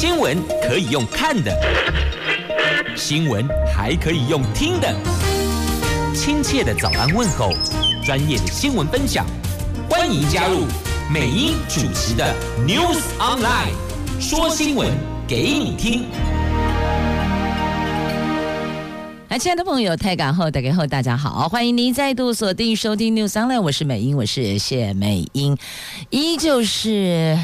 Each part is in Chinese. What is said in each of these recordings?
新闻可以用看的，新闻还可以用听的。亲切的早安问候，专业的新闻分享，欢迎加入美英主持的 News Online，说新闻给你听。来，亲爱的朋友，太港后大家好，大家好，欢迎您再度锁定收听 News Online，我是美英，我是谢美英，依旧是。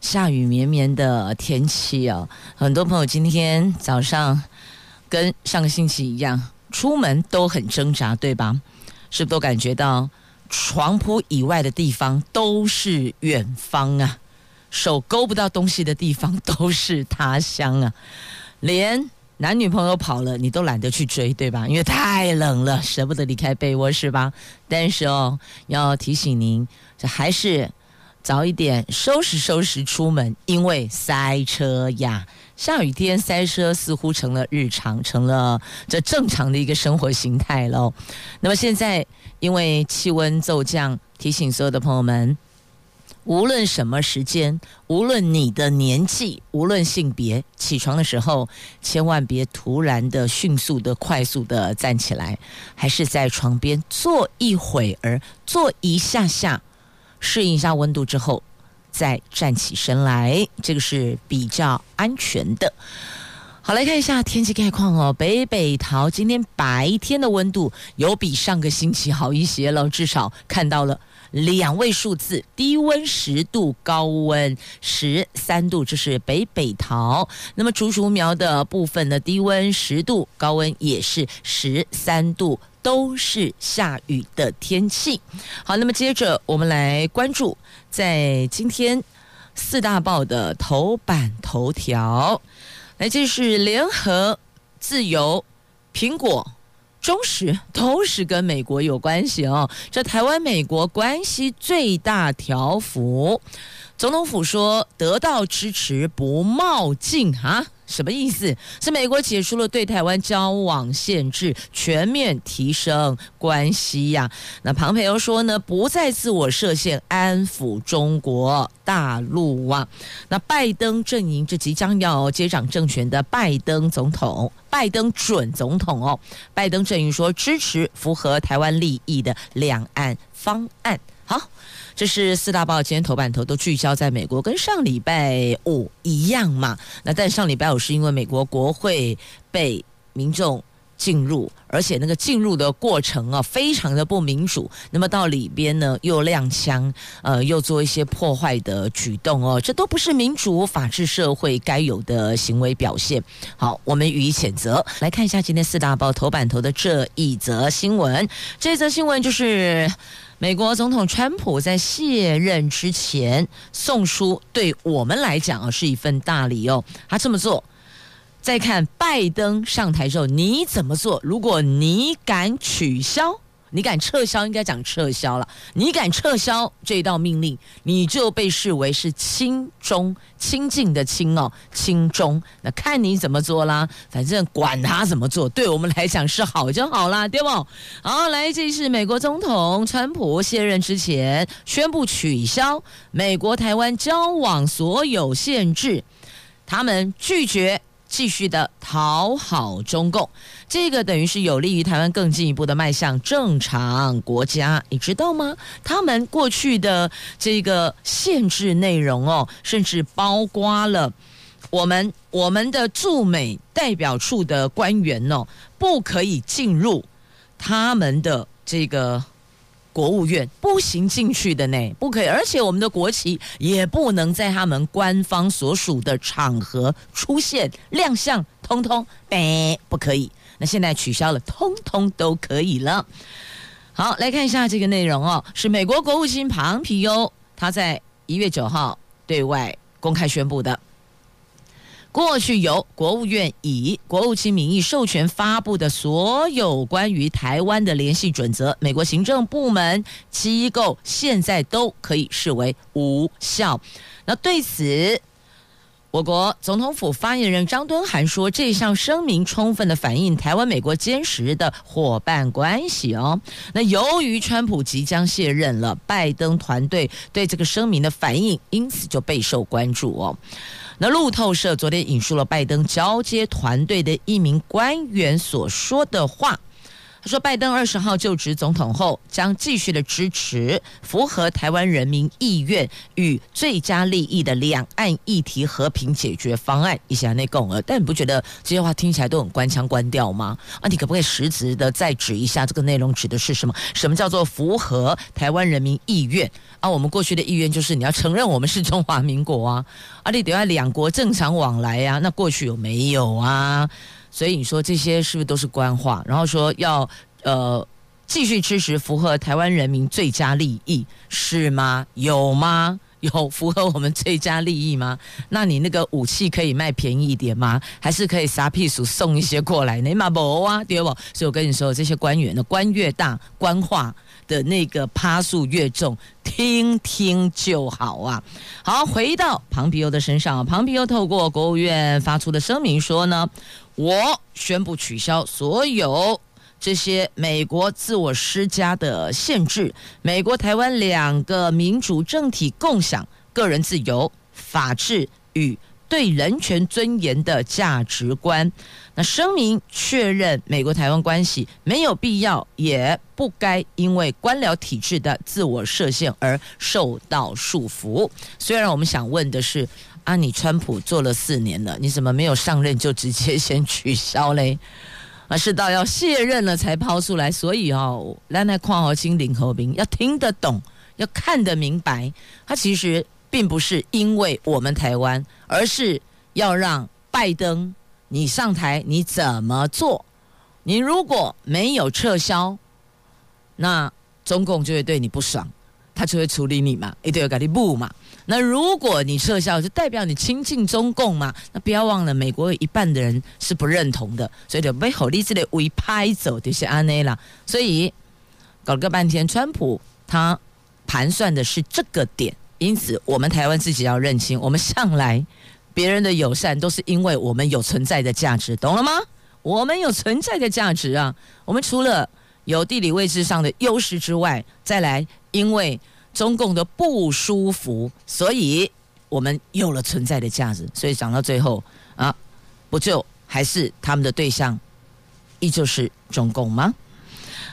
下雨绵绵的天气哦，很多朋友今天早上跟上个星期一样，出门都很挣扎，对吧？是不是都感觉到床铺以外的地方都是远方啊？手勾不到东西的地方都是他乡啊？连男女朋友跑了，你都懒得去追，对吧？因为太冷了，舍不得离开被窝，是吧？但是哦，要提醒您，这还是。早一点收拾收拾出门，因为塞车呀。下雨天塞车似乎成了日常，成了这正常的一个生活形态喽。那么现在因为气温骤降，提醒所有的朋友们，无论什么时间，无论你的年纪，无论性别，起床的时候千万别突然的、迅速的、快速的站起来，还是在床边坐一会儿，坐一下下。适应一下温度之后，再站起身来，这个是比较安全的。好，来看一下天气概况哦。北北桃今天白天的温度有比上个星期好一些了，至少看到了。两位数字，低温十度，高温十三度，这是北北桃。那么竹竹苗的部分呢，低温十度，高温也是十三度，都是下雨的天气。好，那么接着我们来关注在今天四大报的头版头条，来，这是联合、自由、苹果。中时都是跟美国有关系哦，这台湾美国关系最大条幅，总统府说得到支持不冒进啊。什么意思？是美国解除了对台湾交往限制，全面提升关系呀、那庞培欧说呢，不再自我设限，安抚中国大陆啊。那拜登阵营这即将要接掌政权的拜登总统，拜登准总统哦，拜登阵营说支持符合台湾利益的两岸方案。好。这是四大报今天头版头都聚焦在美国，跟上礼拜五一样嘛。那但上礼拜五是因为美国国会被民众进入，而且那个进入的过程啊非常的不民主。那么到里边呢又亮枪，呃，又做一些破坏的举动哦，这都不是民主法治社会该有的行为表现。好，我们予以谴责。来看一下今天四大报头版头的这一则新闻，这则新闻就是。美国总统川普在卸任之前送出，对我们来讲啊是一份大礼哦。他这么做，再看拜登上台之后你怎么做？如果你敢取消。你敢撤销，应该讲撤销了。你敢撤销这道命令，你就被视为是亲中亲近的亲哦，亲中。那看你怎么做啦，反正管他怎么做，对我们来讲是好就好啦，对不？好，来，这是美国总统川普卸任之前宣布取消美国台湾交往所有限制，他们拒绝。继续的讨好中共，这个等于是有利于台湾更进一步的迈向正常国家，你知道吗？他们过去的这个限制内容哦，甚至包括了我们我们的驻美代表处的官员哦，不可以进入他们的这个。国务院不行进去的呢，不可以，而且我们的国旗也不能在他们官方所属的场合出现亮相，通通呗不可以。那现在取消了，通通都可以了。好，来看一下这个内容哦，是美国国务卿庞皮欧他在一月九号对外公开宣布的。过去由国务院以国务卿名义授权发布的所有关于台湾的联系准则，美国行政部门机构现在都可以视为无效。那对此，我国总统府发言人张敦涵说，这项声明充分的反映台湾美国坚实的伙伴关系哦。那由于川普即将卸任了，拜登团队对这个声明的反应，因此就备受关注哦。那路透社昨天引述了拜登交接团队的一名官员所说的话。说，拜登二十号就职总统后，将继续的支持符合台湾人民意愿与最佳利益的两岸议题和平解决方案。一下内共了，但你不觉得这些话听起来都很官腔官调吗？啊，你可不可以实质的再指一下这个内容指的是什么？什么叫做符合台湾人民意愿？啊，我们过去的意愿就是你要承认我们是中华民国啊，啊，你得要两国正常往来、啊。那过去有没有啊？所以你说这些是不是都是官话？然后说要呃继续支持符合台湾人民最佳利益是吗？有吗？有符合我们最佳利益吗？那你那个武器可以卖便宜一点吗？还是可以撒屁鼠送一些过来？你嘛不啊，对不？所以我跟你说，这些官员的官越大，官话的那个趴数越重，听听就好啊。好，回到庞皮欧的身上，庞皮欧透过国务院发出的声明说呢。我宣布取消所有这些美国自我施加的限制，美国台湾两个民主政体共享个人自由、法治与对人权尊严的价值观。那声明确认，美国台湾关系没有必要，也不该因为官僚体制的自我设限而受到束缚。虽然我们想问的是。啊，你川普做了四年了，你怎么没有上任就直接先取消嘞？而 是到要卸任了才抛出来。所以哦，来来矿和清领和兵要听得懂，要看得明白。他其实并不是因为我们台湾，而是要让拜登你上台，你怎么做？你如果没有撤销，那中共就会对你不爽，他就会处理你嘛，一定要给你不嘛。那如果你撤销，就代表你亲近中共嘛？那不要忘了，美国有一半的人是不认同的，所以就被好利之类围拍走，就是安内啦。所以搞了个半天，川普他盘算的是这个点，因此我们台湾自己要认清，我们向来别人的友善都是因为我们有存在的价值，懂了吗？我们有存在的价值啊！我们除了有地理位置上的优势之外，再来因为。中共的不舒服，所以我们有了存在的价值。所以讲到最后啊，不就还是他们的对象，依旧是中共吗？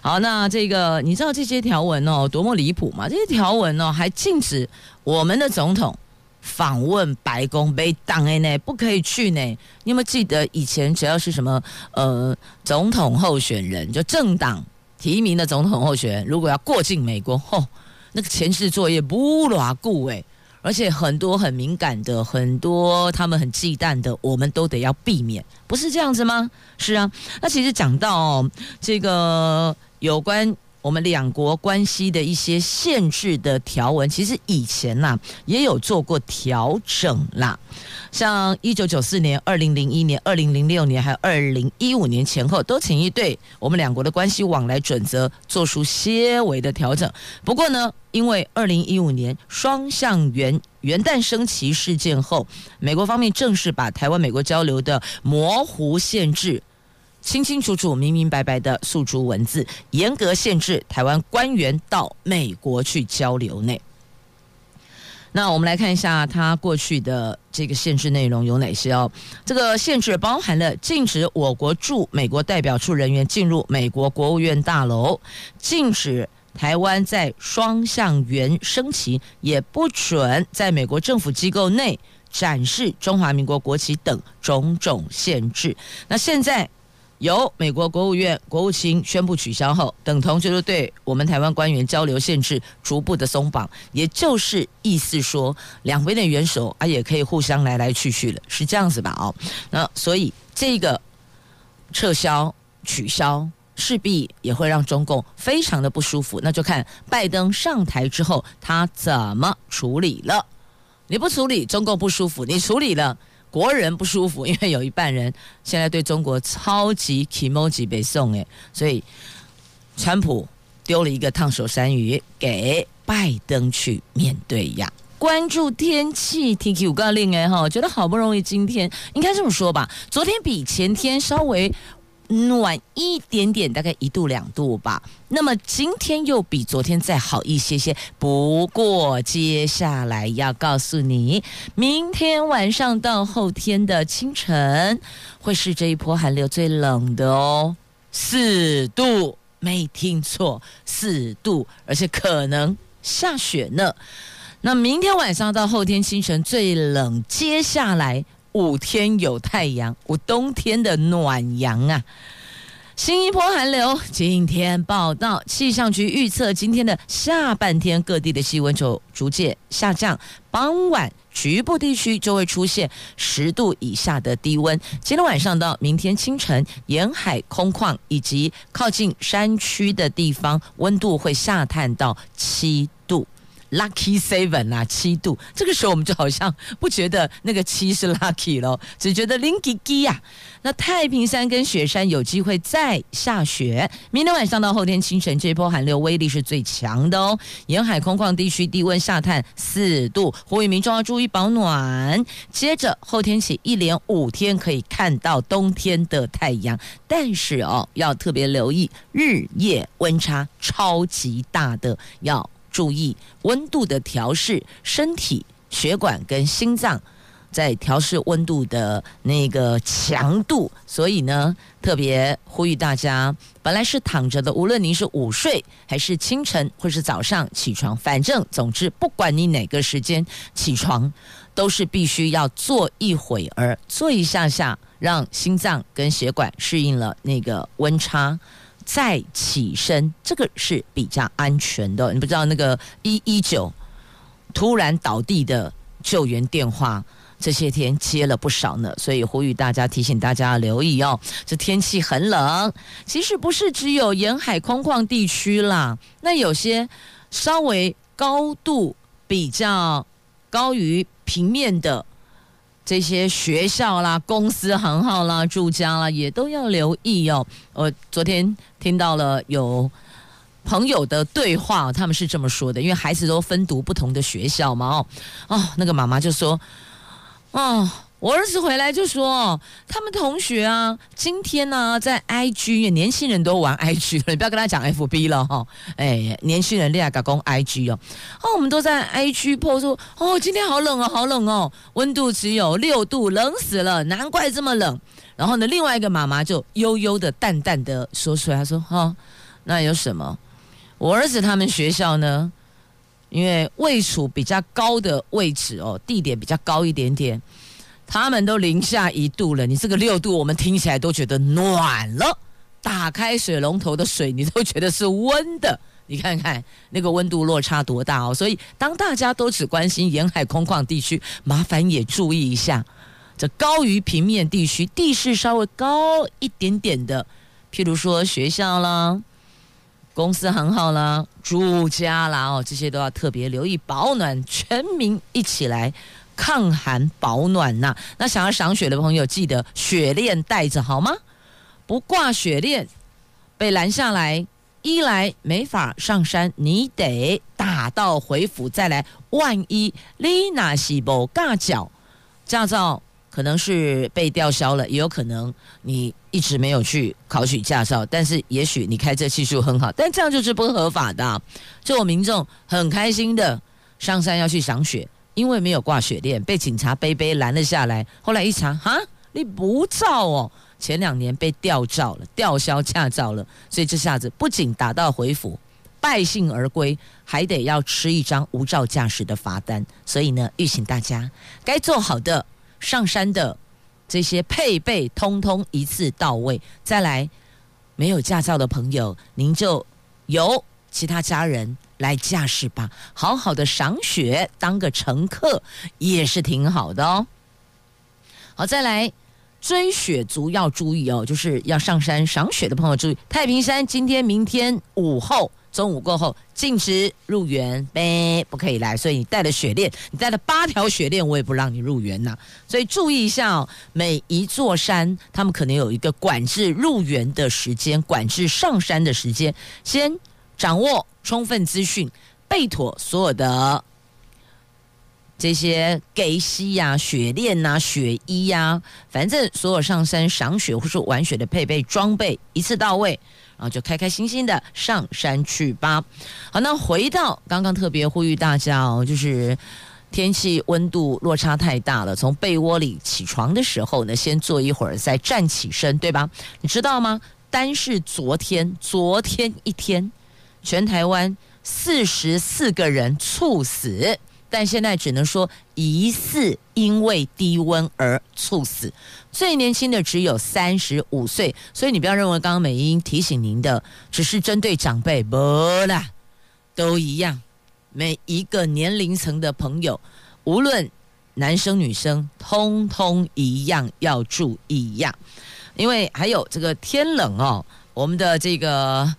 好，那这个你知道这些条文哦，多么离谱吗？这些条文哦，还禁止我们的总统访问白宫，被挡哎呢，不可以去呢。你有没有记得以前只要是什么呃总统候选人，就政党提名的总统候选人，如果要过境美国，吼、哦。那个前世作业不牢固诶，而且很多很敏感的，很多他们很忌惮的，我们都得要避免，不是这样子吗？是啊，那其实讲到、这个有关。我们两国关系的一些限制的条文，其实以前呐、也有做过调整啦。像一九九四年、二零零一年、二零零六年，还有二零一五年前后，都曾经对我们两国的关系往来准则做出些微的调整。不过呢，因为二零一五年双向元元旦升旗事件后，美国方面正式把台湾美国交流的模糊限制。清清楚楚、明明白白的诉诸文字，严格限制台湾官员到美国去交流内。那我们来看一下，他过去的这个限制内容有哪些哦？这个限制包含了禁止我国驻美国代表处人员进入美国国务院大楼，禁止台湾在双向圆升旗，也不准在美国政府机构内展示中华民国国旗等种种限制。那现在。由美国国务院国务卿宣布取消后，等同就是对我们台湾官员交流限制逐步的松绑，也就是意思说，两边的元首啊也可以互相来来去去了，是这样子吧？哦，那所以这个撤销取消势必也会让中共非常的不舒服，那就看拜登上台之后他怎么处理了。你不处理，中共不舒服；你处理了。国人不舒服，因为有一半人现在对中国超级 kimoji 北宋诶，所以川普丢了一个烫手山芋给拜登去面对呀。关注天气，T Q 告令哎哈，觉得好不容易今天应该这么说吧，昨天比前天稍微暖一点点，大概一度两度吧。那么今天又比昨天再好一些些。不过接下来要告诉你，明天晚上到后天的清晨，会是这一波寒流最冷的哦，四度，没听错，四度，而且可能下雪呢。那明天晚上到后天清晨最冷，接下来。五天有太阳，我冬天的暖阳啊！新一波寒流今天报道，气象局预测今天的下半天各地的气温就逐渐下降，傍晚局部地区就会出现十度以下的低温。今天晚上到明天清晨，沿海空旷以及靠近山区的地方，温度会下探到七度。Lucky Seven 啊，七度，这个时候我们就好像不觉得那个七是 lucky 咯，只觉得零几几呀。那太平山跟雪山有机会再下雪，明天晚上到后天清晨，这一波寒流威力是最强的哦。沿海空旷地区低温下探四度，呼吁民众要注意保暖。接着后天起一连五天可以看到冬天的太阳，但是哦，要特别留意日夜温差超级大的要。注意温度的调试，身体血管跟心脏在调试温度的那个强度，所以呢，特别呼吁大家，本来是躺着的，无论您是午睡还是清晨或是早上起床，反正总之，不管你哪个时间起床，都是必须要坐一会儿，坐一下下，让心脏跟血管适应了那个温差。再起身，这个是比较安全的。你不知道那个一一九突然倒地的救援电话，这些天接了不少呢。所以呼吁大家，提醒大家留意哦。这天气很冷，其实不是只有沿海空旷地区啦，那有些稍微高度比较高于平面的。这些学校啦、公司行号啦、住家啦，也都要留意哦。我昨天听到了有朋友的对话，他们是这么说的：因为孩子都分读不同的学校嘛，哦，哦，那个妈妈就说，哦。我儿子回来就说，他们同学啊，今天呢、在 IG，年轻人都玩 IG 了，你不要跟他讲 FB 了哈。哎，年轻人恋爱搞攻 IG 哦，哦，我们都在 IG po 说，哦，今天好冷哦，好冷哦，温度只有六度，冷死了，难怪这么冷。然后呢，另外一个妈妈就悠悠的、淡淡的说出来，她说，哈、那有什么？我儿子他们学校呢，因为位处比较高的位置哦，地点比较高一点点。他们都零下一度了，你这个六度，我们听起来都觉得暖了。打开水龙头的水，你都觉得是温的。你看看那个温度落差多大哦！所以当大家都只关心沿海空旷地区，麻烦也注意一下，这高于平面地区、地势稍微高一点点的，譬如说学校啦、公司行号啦、住家啦哦，这些都要特别留意保暖，全民一起来。抗寒保暖呐、那想要赏雪的朋友，记得雪链带着好吗？不挂雪链被拦下来，一来没法上山，你得打道回府再来。万一你那是无驾照，驾照可能是被吊销了，也有可能你一直没有去考取驾照，但是也许你开车技术很好，但这样就是不合法的、啊。就我民众很开心的上山要去赏雪。因为没有挂雪链，被警察背背拦了下来。后来一查，哈，你不照哦，前两年被吊照了，吊销驾照了。所以这下子不仅打道回府，败兴而归，还得要吃一张无照驾驶的罚单。所以呢，预请大家该做好的上山的这些配备，通通一次到位。再来，没有驾照的朋友，您就由其他家人。来驾驶吧，好好的赏雪，当个乘客也是挺好的哦。好，再来追雪族要注意哦，就是要上山赏雪的朋友注意，太平山今天、明天午后、中午过后禁止入园，呗，不可以来。所以你带了雪链，你带了八条雪链，我也不让你入园呐。所以注意一下哦，每一座山他们可能有一个管制入园的时间，管制上山的时间，先掌握充分资讯，备妥所有的这些给息呀、雪链呐、雪衣呀、反正所有上山赏雪或是玩雪的配备装备一次到位，然后就开开心心的上山去吧。好，那回到刚刚特别呼吁大家哦，就是天气温度落差太大了，从被窝里起床的时候呢，先坐一会儿再站起身，对吧？你知道吗？单是昨天，昨天一天，全台湾四十四个人猝死。但现在只能说疑似因为低温而猝死，最年轻的只有三十五岁，所以你不要认为刚刚美英提醒您的只是针对长辈，不啦，都一样，每一个年龄层的朋友，无论男生女生，通通一样要注意呀，因为还有这个天冷哦，我们的这个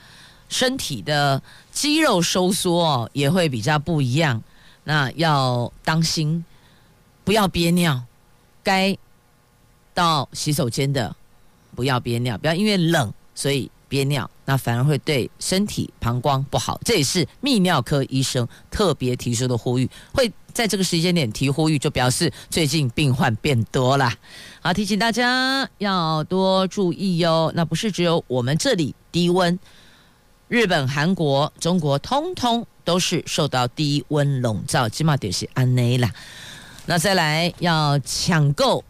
身体的肌肉收缩也会比较不一样。那要当心，不要憋尿。该到洗手间的，不要憋尿，不要因为冷所以憋尿，那反而会对身体膀胱不好。这也是泌尿科医生特别提出的呼吁。会在这个时间点提呼吁，就表示最近病患变多了。好，提醒大家要多注意哟。那不是只有我们这里低温，日本、韩国、中国通通。都是受到低温笼罩，起码得是安内啦。那再来要抢购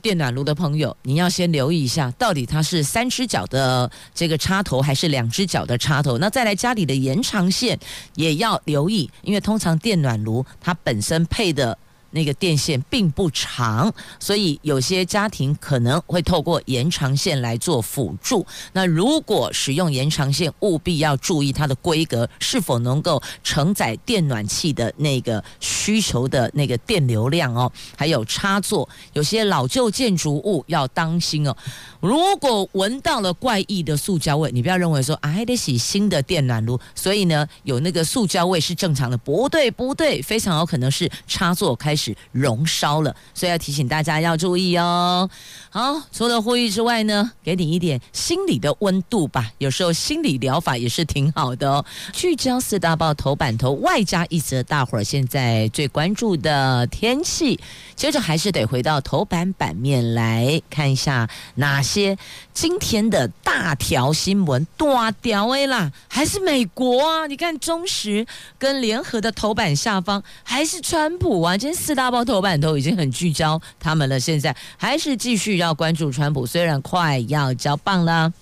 电暖炉的朋友，你要先留意一下，到底它是三只脚的这个插头，还是两只脚的插头？那再来家里的延长线也要留意，因为通常电暖炉它本身配的。那个电线并不长，所以有些家庭可能会透过延长线来做辅助。那如果使用延长线，务必要注意它的规格是否能够承载电暖器的那个需求的那个电流量哦。还有插座，有些老旧建筑物要当心哦。如果闻到了怪异的塑胶味，你不要认为说啊还得洗新的电暖炉，所以呢有那个塑胶味是正常的，不对不对，非常有可能是插座开始。是熔烧了，所以要提醒大家要注意哦。好，除了呼吁之外呢，给你一点心理的温度吧。有时候心理疗法也是挺好的哦。聚焦四大报头版头，外加一则大伙儿现在最关注的天气。接着还是得回到头版版面来看一下哪些今天的大条新闻。大条哎啦，还是美国啊？你看中时跟联合的头版下方还是川普啊？今天四大报头版都已经很聚焦他们了，现在还是继续要关注川普。虽然快要交棒了，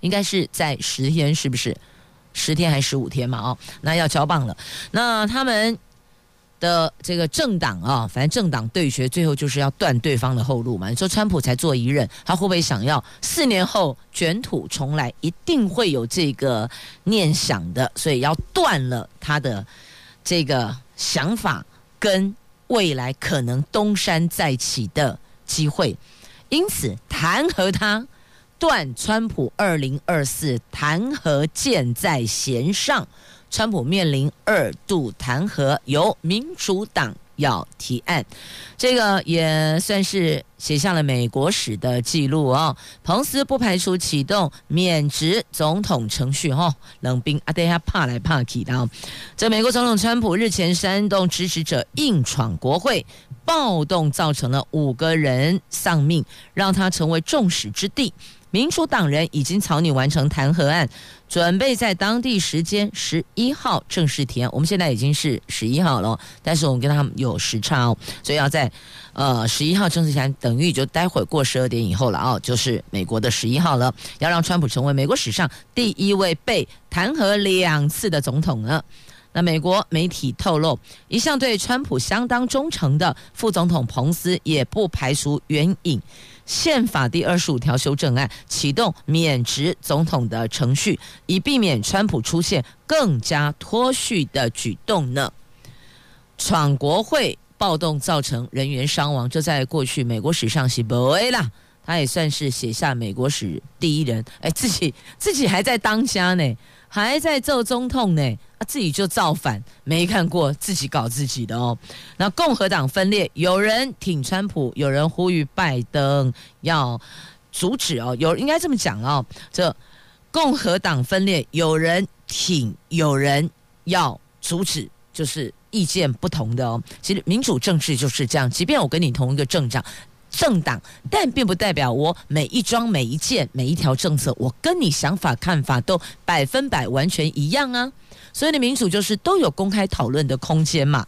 应该是在十天，是不是？十天还是十五天嘛？哦，那要交棒了。那他们的这个政党啊，反正政党对决，最后就是要断对方的后路嘛。你说川普才做一任，他会不会想要四年后卷土重来？一定会有这个念想的，所以要断了他的这个想法。跟未来可能东山再起的机会，因此弹劾他，断川普二零二四弹劾箭在弦上，川普面临二度弹劾，由民主党。要提案，这个也算是写下了美国史的记录哦。彭斯不排除启动免职总统程序哦。冷冰啊，等下怕来怕去的。这美国总统川普日前煽动支持者硬闯国会，暴动造成了五个人丧命，让他成为众矢之的。民主党人已经草拟完成弹劾案，准备在当地时间十一号正式提案。我们现在已经是十一号了，但是我们跟他们有时差哦，所以要在呃十一号正式提案，等于就待会过十二点以后了哦，就是美国的十一号了，要让川普成为美国史上第一位被弹劾两次的总统呢。那美国媒体透露，一向对川普相当忠诚的副总统彭斯也不排除援引宪法第二十五条修正案，启动免职总统的程序，以避免川普出现更加脱序的举动呢。闯国会暴动造成人员伤亡，这在过去美国史上是不会啦。他也算是写下美国史第一人，哎，自己自己还在当家呢。还在做总统呢，啊，自己就造反，没看过自己搞自己的哦。那共和党分裂，有人挺川普，有人呼吁拜登要阻止哦。有应该这么讲哦，这共和党分裂，有人挺，有人要阻止，就是意见不同的哦。其实民主政治就是这样，即便我跟你同一个政党，政党，但并不代表我每一桩、每一件、每一条政策，我跟你想法、看法都百分百完全一样啊。所以的，民主就是都有公开讨论的空间嘛。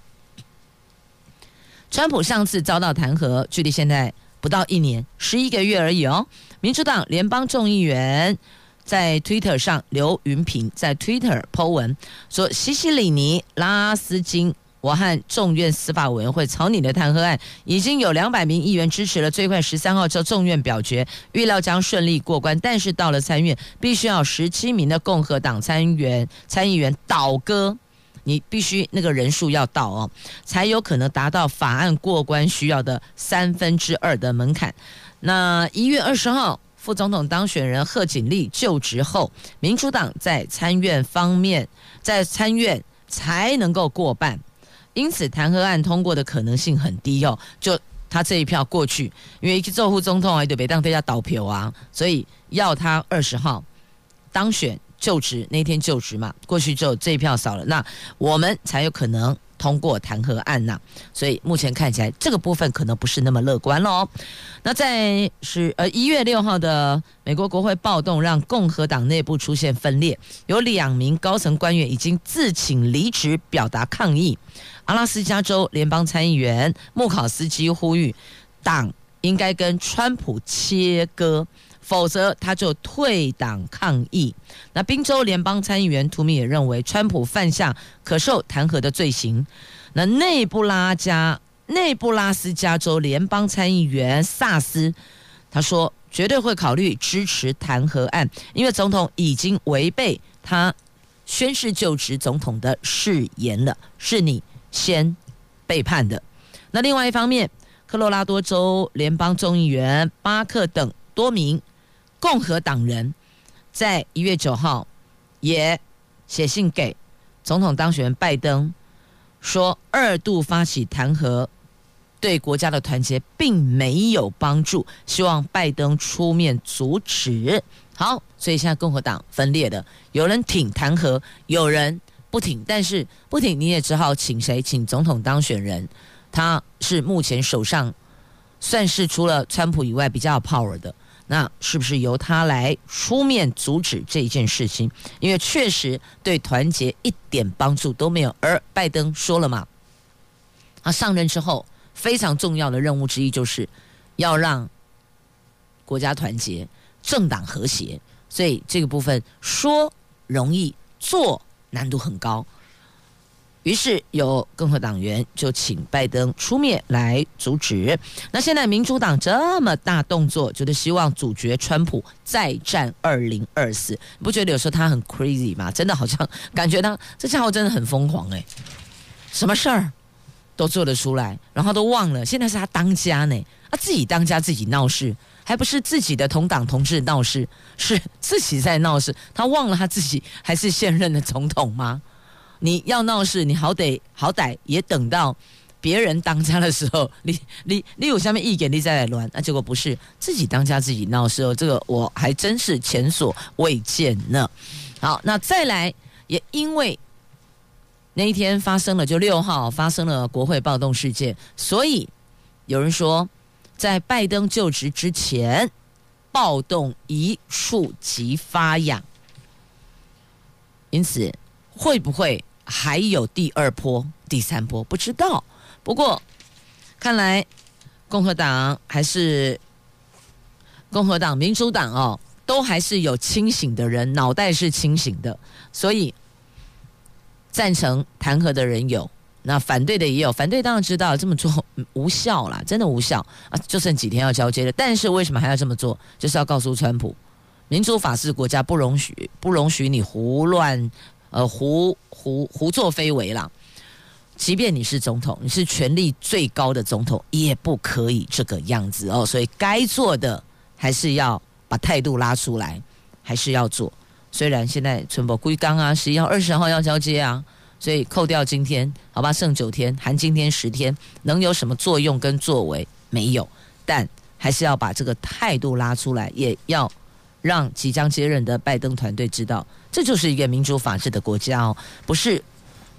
川普上次遭到弹劾，距离现在不到一年，十一个月而已哦。民主党联邦众议员在 Twitter 上，刘云平在 Twitter po 文说：“西西里尼拉斯金，我和众院司法委员会草拟的弹劾案，已经有两百名议员支持了，最快十三号就众院表决，预料将顺利过关。但是到了参院，必须要十七名的共和党参议员参议员倒戈。”你必须那个人数要到哦，才有可能达到法案过关需要的三分之二的门槛。那一月二十号，副总统当选人贺锦丽就职后，民主党在参院方面，在参院才能够过半，因此弹劾案通过的可能性很低哦。就他这一票过去，因为做副总统还得别当大家倒票啊，所以要他二十号当选。就职那天就职嘛，过去之后这一票少了，那我们才有可能通过弹劾案呐。所以目前看起来这个部分可能不是那么乐观喽。那在是呃一月六号的美国国会暴动，让共和党内部出现分裂，有两名高层官员已经自请离职，表达抗议。阿拉斯加州联邦参议员穆考斯基呼吁党应该跟川普切割。否则他就退党抗议。那宾州联邦参议员图米也认为，川普犯下可受弹劾的罪行。那内布拉加内布拉斯加州联邦参议员萨斯他说，绝对会考虑支持弹劾案，因为总统已经违背他宣誓就职总统的誓言了，是你先背叛的。那另外一方面，科罗拉多州联邦众议员巴克等多名。共和党人在一月九号也写信给总统当选人拜登，说二度发起弹劾对国家的团结并没有帮助，希望拜登出面阻止。好，所以现在共和党分裂的，有人挺弹劾，有人不挺。但是不挺你也只好请谁？请总统当选人，他是目前手上算是除了川普以外比较有 power 的。那是不是由他来出面阻止这件事情？因为确实对团结一点帮助都没有。而拜登说了嘛，他上任之后非常重要的任务之一就是要让国家团结、政党和谐。所以这个部分说容易，做难度很高。于是有共和党员就请拜登出面来阻止。那现在民主党这么大动作，就是希望阻绝川普再战二零二四。你不觉得有时候他很 crazy 吗？真的好像感觉他这家伙真的很疯狂哎，什么事儿都做得出来，然后都忘了现在是他当家呢，他自己当家自己闹事，还不是自己的同党同志闹事，是自己在闹事。他忘了他自己还是现任的总统吗？你要闹事，你好歹好歹也等到别人当家的时候，你你你有下面意见，你再来乱。那结果不是自己当家自己闹事哦，这个我还真是前所未见呢。好，那再来也因为那一天发生了，就六号发生了国会暴动事件，所以有人说，在拜登就职之前，暴动一触即发呀，因此会不会？还有第二波、第三波，不知道。不过，看来共和党还是共和党、民主党哦，都还是有清醒的人，脑袋是清醒的。所以，赞成弹劾的人有，那反对的也有。反对当然知道这么做无效啦，真的无效啊！就剩几天要交接了，但是为什么还要这么做？就是要告诉川普，民主法治国家不容许，不容许你胡乱。呃，胡胡胡作非为啦！即便你是总统，你是权力最高的总统，也不可以这个样子哦。所以该做的还是要把态度拉出来，还是要做。虽然现在春博归刚啊，十一号、二十号要交接啊，所以扣掉今天，好吧，剩九天，含今天十天，能有什么作用跟作为？没有，但还是要把这个态度拉出来，也要。让即将接任的拜登团队知道，这就是一个民主法治的国家哦，不是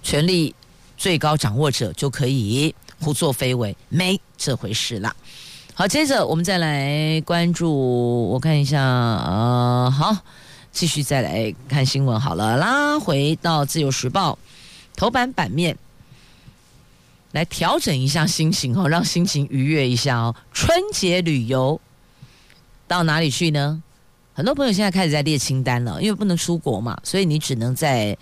权力最高掌握者就可以胡作非为，没这回事啦。好，接着我们再来关注，我看一下，呃，好，继续再来看新闻好了，拉回到《自由时报》头版版面，来调整一下心情哦，让心情愉悦一下哦。春节旅游到哪里去呢？很多朋友现在开始在列清单了，因为不能出国嘛，所以你只能在。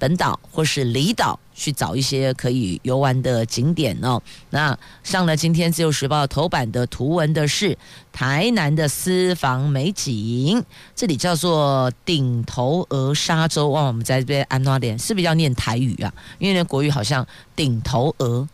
本岛或是离岛去找一些可以游玩的景点哦。那上了今天自由时报头版的图文的是台南的私房美景，这里叫做顶头鹅沙洲。哇，我们在这边安哪点是不是要念台语啊？因为那国语好像顶头鹅，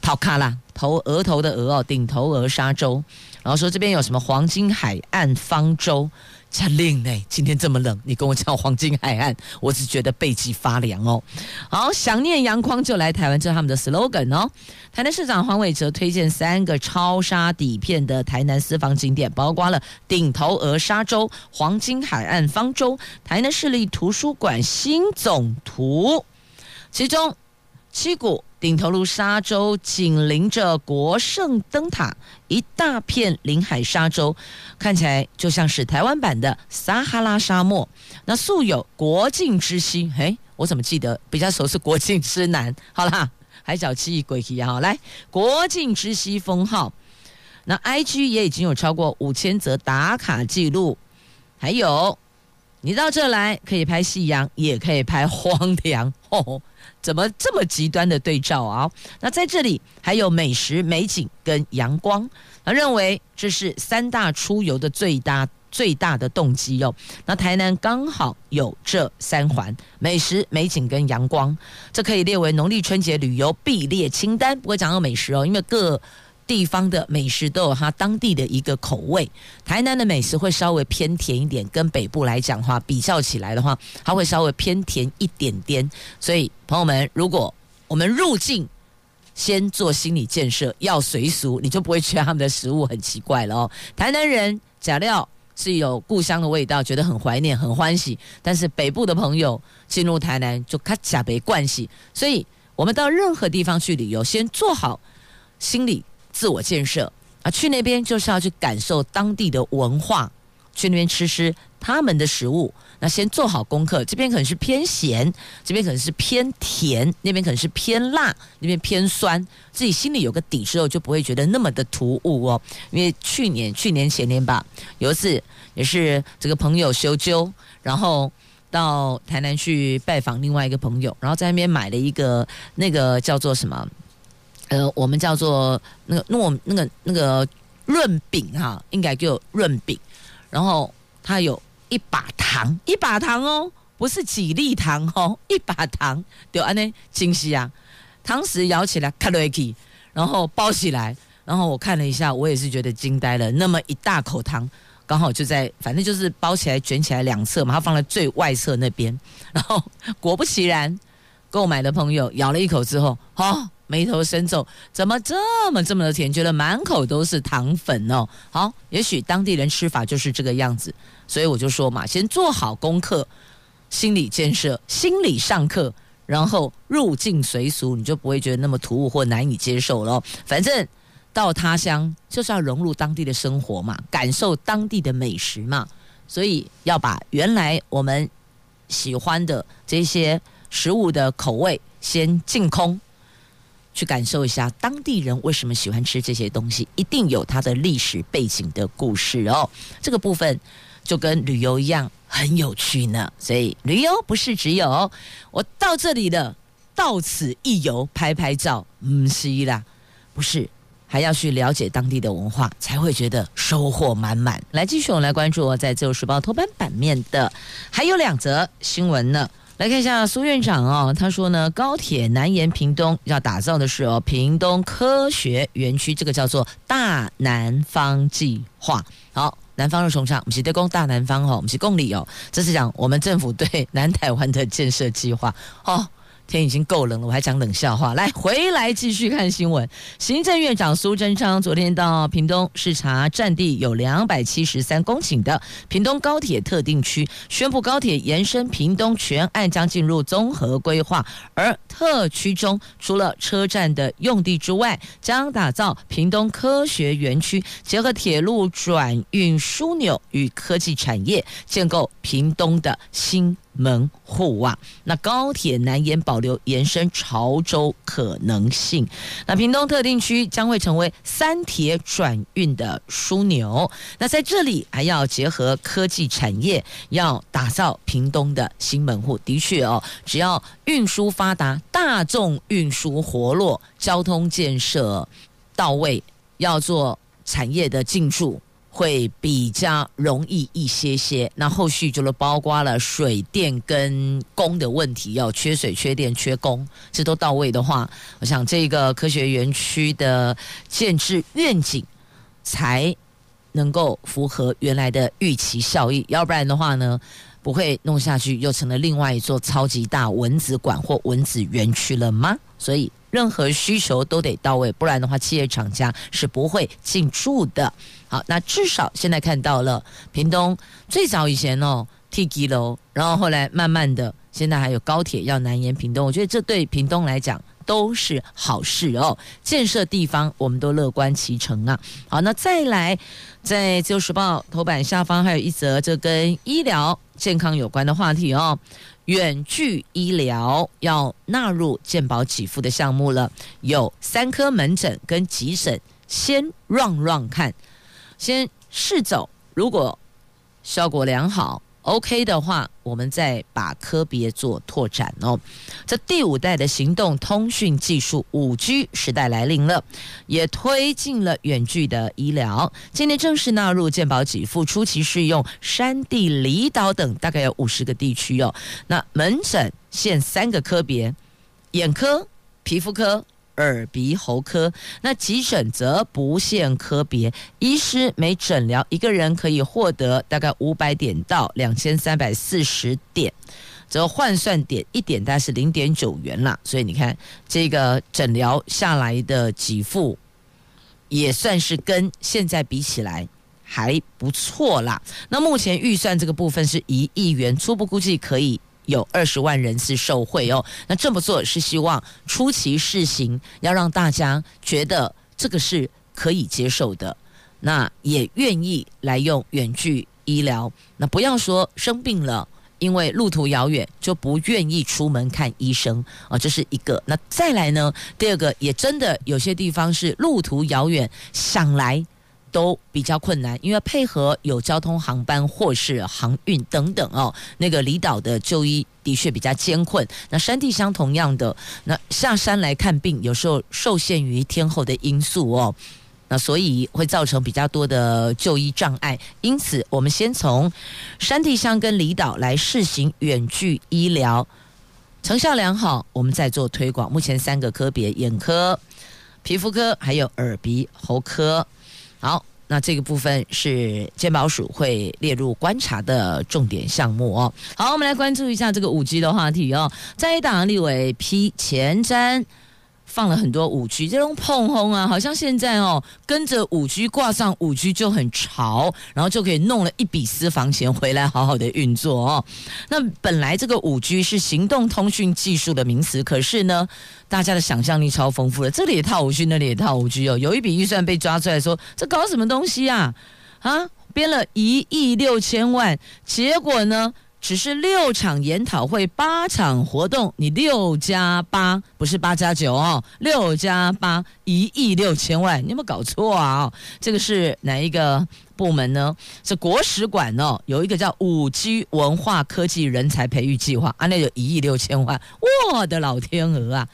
头卡啦，头额头的鹅哦，顶头鹅沙洲。然后说这边有什么黄金海岸方舟。真冷呢，今天这么冷，你跟我讲黄金海岸，我只觉得背脊发凉哦。好，想念阳光就来台湾，这是他们的 slogan 哦。台南市长黄伟哲推荐三个超沙底片的台南私房景点，包括了顶头鹅沙洲、黄金海岸方舟、台南市立图书馆新总图，其中七股。顶头鲈沙洲紧邻着国盛灯塔，一大片临海沙洲，看起来就像是台湾版的撒哈拉沙漠。那素有“国境之西”，诶，我怎么记得比较熟是“国境之南”？好啦，海角七亿鬼啊！来，“国境之西”封号。那 IG 也已经有超过五千则打卡记录，还有你到这来可以拍夕阳，也可以拍荒凉。哦怎么这么极端的对照啊？那在这里还有美食、美景跟阳光，他认为这是三大出游的最大最大的动机哦。那台南刚好有这三环：美食、美景跟阳光，这可以列为农历春节旅游必列清单。不过讲到美食哦，因为各。地方的美食都有它当地的一个口味，台南的美食会稍微偏甜一点，跟北部来讲话，比较起来的话，它会稍微偏甜一点点。所以朋友们，如果我们入境先做心理建设，要随俗，你就不会觉得他们的食物很奇怪了哦。台南人假料是有故乡的味道，觉得很怀念、很欢喜，但是北部的朋友进入台南就卡假没关系。所以我们到任何地方去旅游，先做好心理。自我建设啊，去那边就是要去感受当地的文化，去那边吃吃他们的食物。那先做好功课，这边可能是偏咸，这边可能是偏甜，那边可能是偏辣，那边偏酸，自己心里有个底之后，就不会觉得那么的突兀哦。因为去年、去年前年吧，有一次也是这个朋友修揪，然后到台南去拜访另外一个朋友，然后在那边买了一个那个叫做什么？呃，我们叫做那个糯那个那个润饼哈，应该叫润饼。然后它有一把糖，一把糖哦，不是几粒糖哦，一把糖，对安呢，清晰啊。糖匙咬起来卡瑞奇，然后包起来，然后我看了一下，我也是觉得惊呆了。那么一大口糖，刚好就在，反正就是包起来卷起来两侧嘛，它放在最外侧那边。然后果不其然，购买的朋友咬了一口之后，哦。眉头深皱，怎么这么这么的甜？觉得满口都是糖粉哦。好，也许当地人吃法就是这个样子，所以我就说嘛，先做好功课，心理建设，心理上课，然后入境随俗，你就不会觉得那么突兀或难以接受了。反正到他乡就是要融入当地的生活嘛，感受当地的美食嘛，所以要把原来我们喜欢的这些食物的口味先净空。去感受一下当地人为什么喜欢吃这些东西，一定有它的历史背景的故事哦。这个部分就跟旅游一样很有趣呢。所以旅游不是只有我到这里的，到此一游，拍拍照，嗯，是啦，不是，还要去了解当地的文化，才会觉得收获满满。来，继续我们来关注我在《自由时报》头版版面的还有两则新闻呢。来看一下苏院长哦，他说呢，高铁南延屏东要打造的是哦，屏东科学园区，这个叫做大南方计划。好，南方是崇尚，我们是对公大南方哦，我们是共理哦，这是讲我们政府对南台湾的建设计划哦。天已经够冷了，我还讲冷笑话。来，回来继续看新闻。行政院长苏贞昌昨天到屏东视察占地有两百七十三公顷的屏东高铁特定区，宣布高铁延伸屏东全案将进入综合规划。而特区中除了车站的用地之外，将打造屏东科学园区，结合铁路转运枢纽与科技产业，建构屏东的新门户啊，那高铁南延保留延伸潮州可能性。那屏东特定区将会成为三铁转运的枢纽。那在这里还要结合科技产业，要打造屏东的新门户。的确哦，只要运输发达，大众运输活络，交通建设到位，要做产业的进驻。会比较容易一些些，那后续就是包括了水电跟供的问题，要缺水、缺电、缺工，这都到位的话，我想这个科学园区的建制愿景才能够符合原来的预期效益，要不然的话呢，不会弄下去又成了另外一座超级大蚊子馆或蚊子园区了吗？所以。任何需求都得到位，不然的话，企业厂家是不会进驻的。好，那至少现在看到了屏东最早以前哦，T 几楼，然后后来慢慢的，现在还有高铁要南延屏东，我觉得这对屏东来讲都是好事哦。建设地方我们都乐观其成啊。好，那再来，在自由时报头版下方还有一则这跟医疗健康有关的话题哦。远距医疗要纳入健保给付的项目了，有三科门诊跟急诊，先 run run 看，先试走，如果效果良好。OK 的话，我们再把科别做拓展哦。这第五代的行动通讯技术五 G 时代来临了，也推进了远距的医疗。今年正式纳入健保给付，初期适用山地、离岛等大概有五十个地区哦。那门诊限三个科别：眼科、皮肤科。耳鼻喉科，那急诊则不限科别，医师每诊疗一个人可以获得大概五百点到两千三百四十点，则换算点一点大概是零点九元啦。所以你看，这个诊疗下来的给付，也算是跟现在比起来还不错啦。那目前预算这个部分是一亿元，初步估计可以。有二十万人次受惠哦，那这么做是希望出其试行，要让大家觉得这个是可以接受的，那也愿意来用远距医疗。那不要说生病了，因为路途遥远就不愿意出门看医生啊，这是一个。那再来呢，第二个也真的有些地方是路途遥远，想来。都比较困难，因为配合有交通航班或是航运等等哦，那个离岛的就医的确比较艰困。那山地乡同样的，那下山来看病，有时候受限于天候的因素哦，那所以会造成比较多的就医障碍。因此，我们先从山地乡跟离岛来试行远距医疗，成效良好，我们再做推广。目前三个科别：眼科、皮肤科，还有耳鼻喉科。好，那这个部分是健保署会列入观察的重点项目哦。好，我们来关注一下这个五 G 的话题哦。在党立委批前瞻。放了很多五 G 这种碰轰啊，好像现在哦跟着五 G 挂上五 G 就很潮，然后就可以弄了一笔私房钱回来好好的运作哦。那本来这个五 G 是行动通讯技术的名词，可是呢，大家的想象力超丰富的，这里也套五 G，那里也套五 G 哦。有一笔预算被抓出来说，这搞什么东西啊？啊，编了一亿六千万，结果呢？只是六场研讨会，八场活动，你六加八不是八加九哦，六加八一亿六千万，你有没有搞错啊？这个是哪一个部门呢？是国史馆哦，有一个叫五 G 文化科技人才培育计划啊，那有一亿六千万，我的老天鹅啊！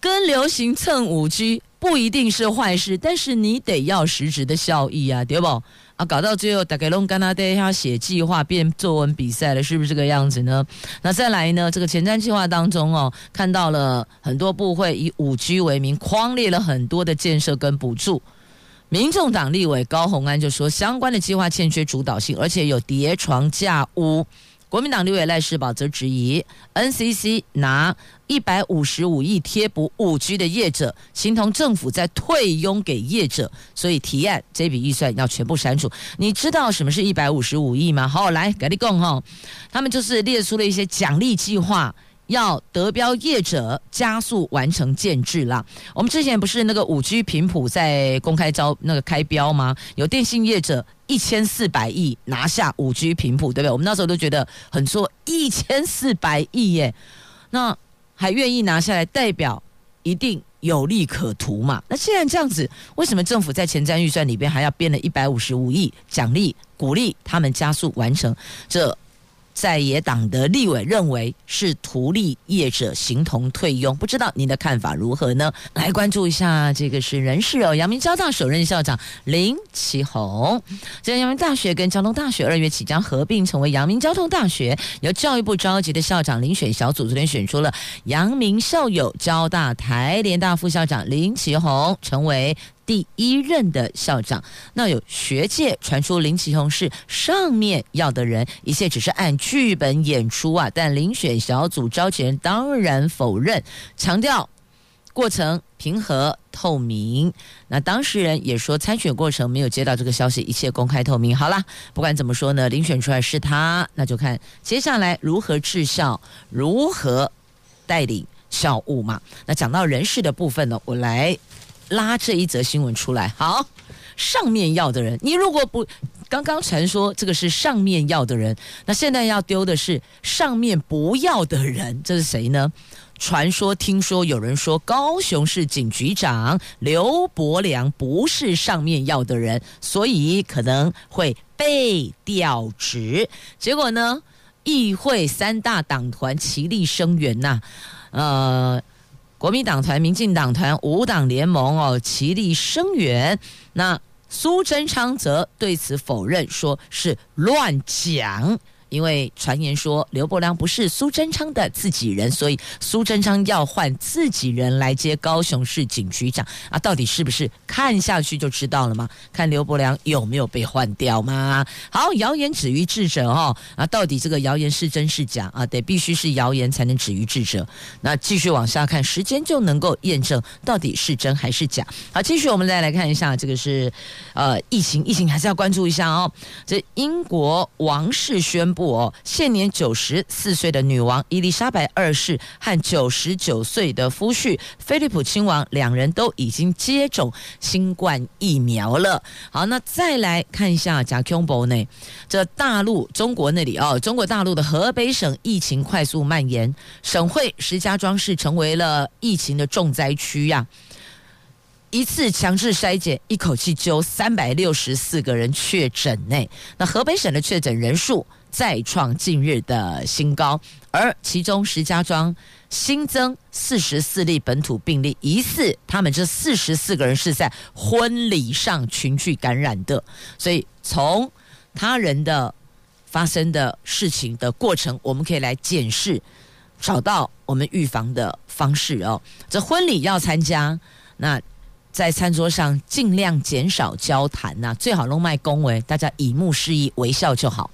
跟流行蹭五 G 不一定是坏事，但是你得要实质的效益啊，对不？啊，搞到最后大概弄干他对他写计划变作文比赛了，是不是这个样子呢？那再来呢？这个前瞻计划当中哦，看到了很多部会以五 G 为名，框列了很多的建设跟补助。民众党立委高鸿安就说，相关的计划欠缺主导性，而且有叠床架屋。国民党立委赖士葆则质疑 NCC 拿一百五十五亿贴补五 G 的业者，形同政府在退佣给业者，所以提案这笔预算要全部删除。你知道什么是一百五十五亿吗？好，来给你讲哈，他们就是列出了一些奖励计划。要得标业者加速完成建置啦。我们之前不是那个五 G 频谱在公开招那个开标吗？有电信业者一千四百亿拿下五 G 频谱，对不对？我们那时候都觉得很错，一千四百亿耶，那还愿意拿下来，代表一定有利可图嘛？那既然这样子，为什么政府在前瞻预算里边还要编了一百五十五亿奖励鼓励他们加速完成这？在野党的立委认为是图利业者形同退佣，不知道您的看法如何呢？来关注一下，这个是人事哦。阳明交大首任校长林奇宏，这阳明大学跟交通大学二月起将合并成为阳明交通大学，由教育部召集的校长遴选小组昨天选出了阳明校友交大台联大副校长林奇宏成为。第一任的校长，那有学界传出林奇宏是上面要的人，一切只是按剧本演出啊！但遴选小组召集人当然否认，强调过程平和透明。那当事人也说参选过程没有接到这个消息，一切公开透明。好啦，不管怎么说呢，遴选出来是他，那就看接下来如何治校，如何带领校务嘛。那讲到人事的部分呢，我来。拉这一则新闻出来，好，上面要的人，你如果不刚刚传说这个是上面要的人，那现在要丢的是上面不要的人，这是谁呢？传说听说有人说高雄市警局长刘伯良不是上面要的人，所以可能会被调职。结果呢，议会三大党团齐力声援呐、呃。国民党团、民进党团五党联盟哦，齐力声援。那苏贞昌则对此否认，说是乱讲。因为传言说刘伯良不是苏贞昌的自己人，所以苏贞昌要换自己人来接高雄市警局长啊，到底是不是？看下去就知道了吗？看刘伯良有没有被换掉吗？好，谣言止于智者哦啊，到底这个谣言是真是假啊？得必须是谣言才能止于智者。那继续往下看，时间就能够验证到底是真还是假。好，继续我们再来看一下，这个是呃疫情，疫情还是要关注一下哦。这英国王室宣布。哦现年九十四岁的女王伊丽莎白二世和九十九岁的夫婿菲利普亲王，两人都已经接种新冠疫苗了。好，那再来看一下贾康博呢？这大陆中国那里哦，中国大陆的河北省疫情快速蔓延，省会石家庄市成为了疫情的重灾区呀、啊。一次强制筛检，一口气揪三百六十四个人确诊呢。那河北省的确诊人数再创近日的新高，而其中石家庄新增四十四例本土病例，疑似他们这四十四个人是在婚礼上群聚感染的。所以从他人的发生的事情的过程，我们可以来检视，找到我们预防的方式哦。这婚礼要参加，那。在餐桌上尽量减少交谈呐、最好弄卖恭维，大家以目示意，微笑就好。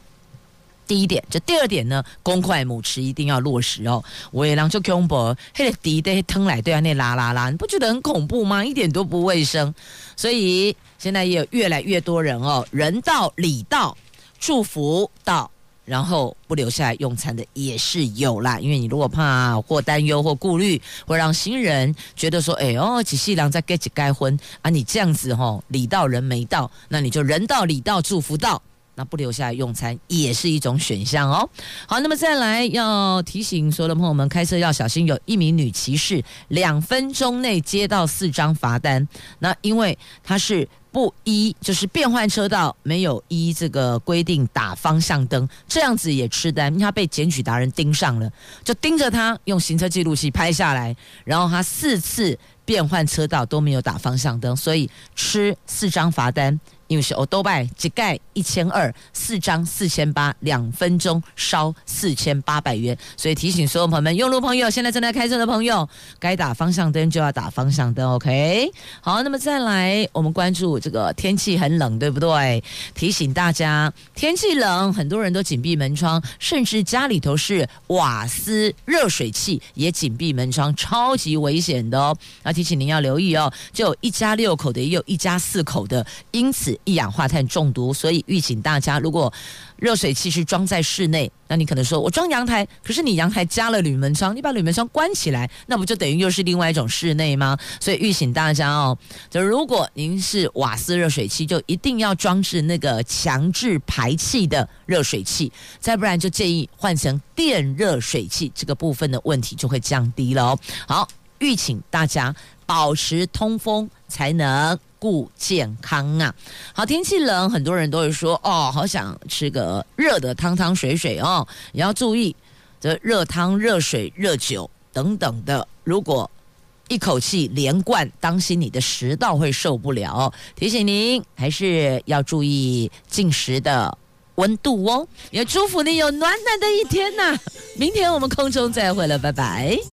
第一点，这第二点呢，公筷母匙一定要落实哦。我也让就恐怖，嘿，滴的吞来对啊，那啦啦啦，你不觉得很恐怖吗？一点都不卫生。所以现在也有越来越多人哦，人到礼到，祝福到。然后不留下来用餐的也是有啦，因为你如果怕或担忧或顾虑，会让新人觉得说，哎哦，几细郎在该几该婚啊，你这样子吼，礼到人没到，那你就人到礼到祝福到，那不留下来用餐也是一种选项哦。好，那么再来要提醒所有的朋友们，开车要小心，有一名女骑士两分钟内接到四张罚单，那因为她是。不依就是变换车道，没有依这个规定打方向灯，这样子也吃单。因为他被检举达人盯上了，就盯着他用行车记录器拍下来，然后他四次变换车道都没有打方向灯，所以吃四张罚单。因为是欧多拜，只盖一千二，四张四千八，两分钟烧四千八百元。所以提醒所有朋友们，用路朋友，现在正在开车的朋友，该打方向灯就要打方向灯，OK？好，那么再来，我们关注这个天气很冷，对不对？提醒大家，天气冷，很多人都紧闭门窗，甚至家里头是瓦斯热水器也紧闭门窗，超级危险的哦。那提醒您要留意哦，就一家六口的，也有一家四口的，因此一氧化碳中毒。所以预警大家，如果热水器是装在室内，那你可能说我装阳台，可是你阳台加了铝门窗，你把铝门窗关起来，那不就等于又是另外一种室内吗？所以预警大家哦，就如果您是瓦斯热水器，就一定要装置那个强制排气的热水器，再不然就建议换成电热水器，这个部分的问题就会降低了哦。好，预请大家保持通风，才能顾健康啊。好，天气冷，很多人都会说哦，好想吃个热的汤汤水水哦，也要注意这热汤、热水、热酒等等的，如果一口气连贯，当心你的食道会受不了。提醒您还是要注意进食的温度哦。也祝福你有暖暖的一天呐、明天我们空中再会了，拜拜。